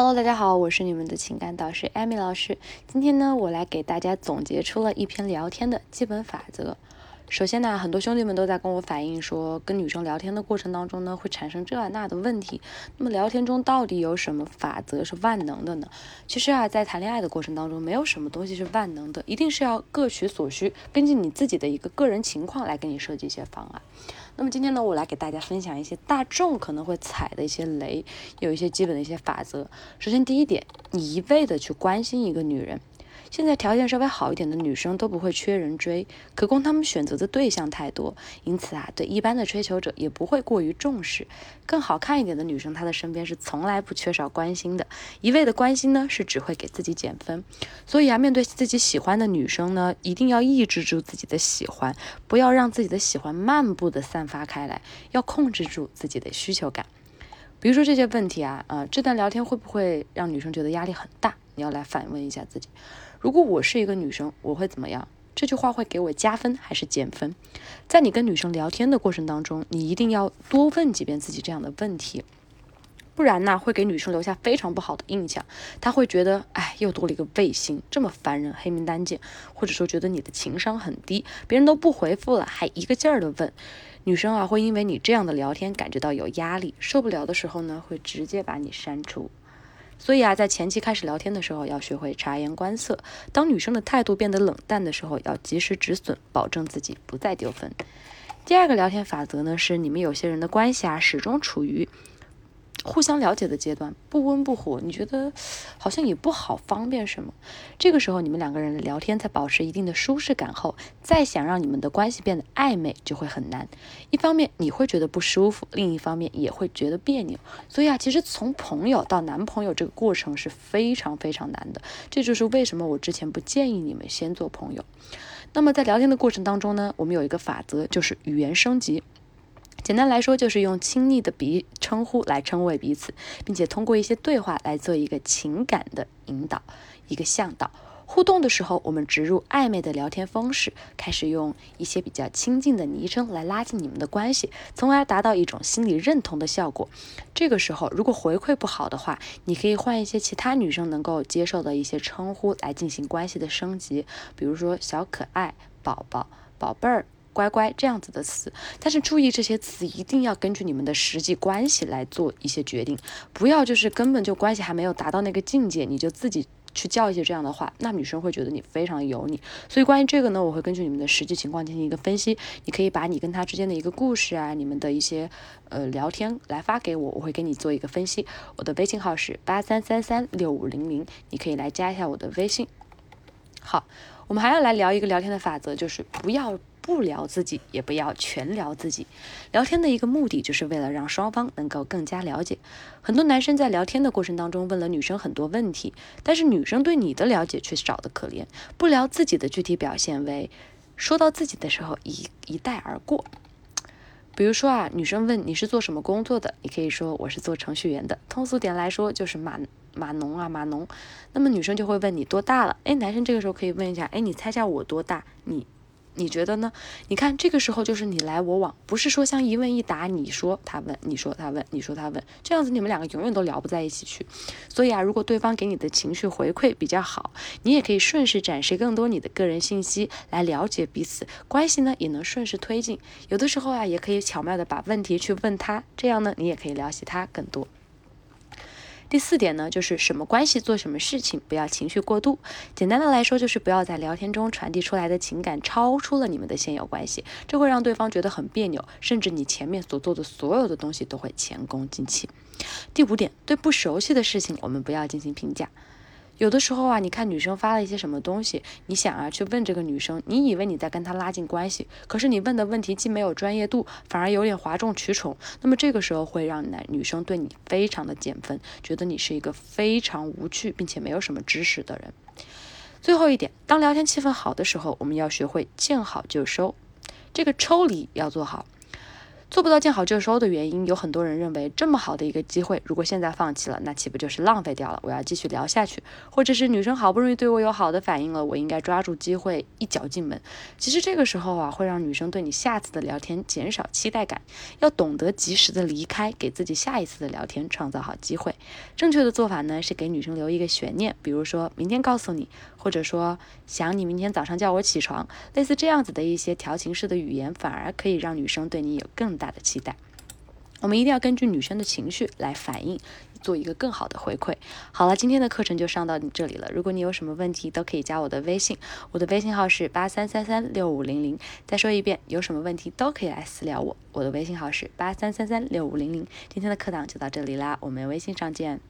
Hello，大家好，我是你们的情感导师艾米老师。今天呢，我来给大家总结出了一篇聊天的基本法则。首先呢，很多兄弟们都在跟我反映说，跟女生聊天的过程当中呢，会产生这那的问题。那么聊天中到底有什么法则是万能的呢？其实啊，在谈恋爱的过程当中，没有什么东西是万能的，一定是要各取所需，根据你自己的一个个人情况来给你设计一些方案。那么今天呢，我来给大家分享一些大众可能会踩的一些雷，有一些基本的一些法则。首先第一点，你一味的去关心一个女人。现在条件稍微好一点的女生都不会缺人追，可供他们选择的对象太多，因此啊，对一般的追求者也不会过于重视。更好看一点的女生，她的身边是从来不缺少关心的，一味的关心呢，是只会给自己减分。所以啊，面对自己喜欢的女生呢，一定要抑制住自己的喜欢，不要让自己的喜欢漫步的散发开来，要控制住自己的需求感。比如说这些问题啊，啊，这段聊天会不会让女生觉得压力很大？你要来反问一下自己。如果我是一个女生，我会怎么样？这句话会给我加分还是减分？在你跟女生聊天的过程当中，你一定要多问几遍自己这样的问题，不然呢，会给女生留下非常不好的印象。她会觉得，哎，又多了一个卫星，这么烦人，黑名单见，或者说觉得你的情商很低，别人都不回复了，还一个劲儿的问。女生啊，会因为你这样的聊天感觉到有压力，受不了的时候呢，会直接把你删除。所以啊，在前期开始聊天的时候，要学会察言观色。当女生的态度变得冷淡的时候，要及时止损，保证自己不再丢分。第二个聊天法则呢，是你们有些人的关系啊，始终处于。互相了解的阶段，不温不火，你觉得好像也不好方便什么。这个时候，你们两个人聊天在保持一定的舒适感后，再想让你们的关系变得暧昧就会很难。一方面你会觉得不舒服，另一方面也会觉得别扭。所以啊，其实从朋友到男朋友这个过程是非常非常难的。这就是为什么我之前不建议你们先做朋友。那么在聊天的过程当中呢，我们有一个法则，就是语言升级。简单来说，就是用亲昵的彼称呼来称谓彼此，并且通过一些对话来做一个情感的引导，一个向导。互动的时候，我们植入暧昧的聊天方式，开始用一些比较亲近的昵称来拉近你们的关系，从而达到一种心理认同的效果。这个时候，如果回馈不好的话，你可以换一些其他女生能够接受的一些称呼来进行关系的升级，比如说小可爱、宝宝、宝贝儿。乖乖这样子的词，但是注意这些词一定要根据你们的实际关系来做一些决定，不要就是根本就关系还没有达到那个境界，你就自己去叫一些这样的话，那女生会觉得你非常油腻。所以关于这个呢，我会根据你们的实际情况进行一个分析。你可以把你跟他之间的一个故事啊，你们的一些呃聊天来发给我，我会给你做一个分析。我的微信号是八三三三六五零零，你可以来加一下我的微信。好，我们还要来聊一个聊天的法则，就是不要。不聊自己，也不要全聊自己。聊天的一个目的，就是为了让双方能够更加了解。很多男生在聊天的过程当中问了女生很多问题，但是女生对你的了解却少得可怜。不聊自己的具体表现为，说到自己的时候一一带而过。比如说啊，女生问你是做什么工作的，你可以说我是做程序员的。通俗点来说就是码码农啊码农。那么女生就会问你多大了？哎，男生这个时候可以问一下，哎，你猜一下我多大？你。你觉得呢？你看这个时候就是你来我往，不是说像一问一答，你说他问，你说他问，你说他问，这样子你们两个永远都聊不在一起去。所以啊，如果对方给你的情绪回馈比较好，你也可以顺势展示更多你的个人信息来了解彼此关系呢，也能顺势推进。有的时候啊，也可以巧妙的把问题去问他，这样呢，你也可以了解他更多。第四点呢，就是什么关系做什么事情，不要情绪过度。简单的来说，就是不要在聊天中传递出来的情感超出了你们的现有关系，这会让对方觉得很别扭，甚至你前面所做的所有的东西都会前功尽弃。第五点，对不熟悉的事情，我们不要进行评价。有的时候啊，你看女生发了一些什么东西，你想啊去问这个女生，你以为你在跟她拉近关系，可是你问的问题既没有专业度，反而有点哗众取宠，那么这个时候会让男女生对你非常的减分，觉得你是一个非常无趣并且没有什么知识的人。最后一点，当聊天气氛好的时候，我们要学会见好就收，这个抽离要做好。做不到见好就收的原因，有很多人认为这么好的一个机会，如果现在放弃了，那岂不就是浪费掉了？我要继续聊下去，或者是女生好不容易对我有好的反应了，我应该抓住机会一脚进门。其实这个时候啊，会让女生对你下次的聊天减少期待感，要懂得及时的离开，给自己下一次的聊天创造好机会。正确的做法呢，是给女生留一个悬念，比如说明天告诉你，或者说想你明天早上叫我起床，类似这样子的一些调情式的语言，反而可以让女生对你有更大的期待。我们一定要根据女生的情绪来反应，做一个更好的回馈。好了，今天的课程就上到这里了。如果你有什么问题，都可以加我的微信，我的微信号是八三三三六五零零。再说一遍，有什么问题都可以来私聊我，我的微信号是八三三三六五零零。今天的课堂就到这里啦，我们微信上见。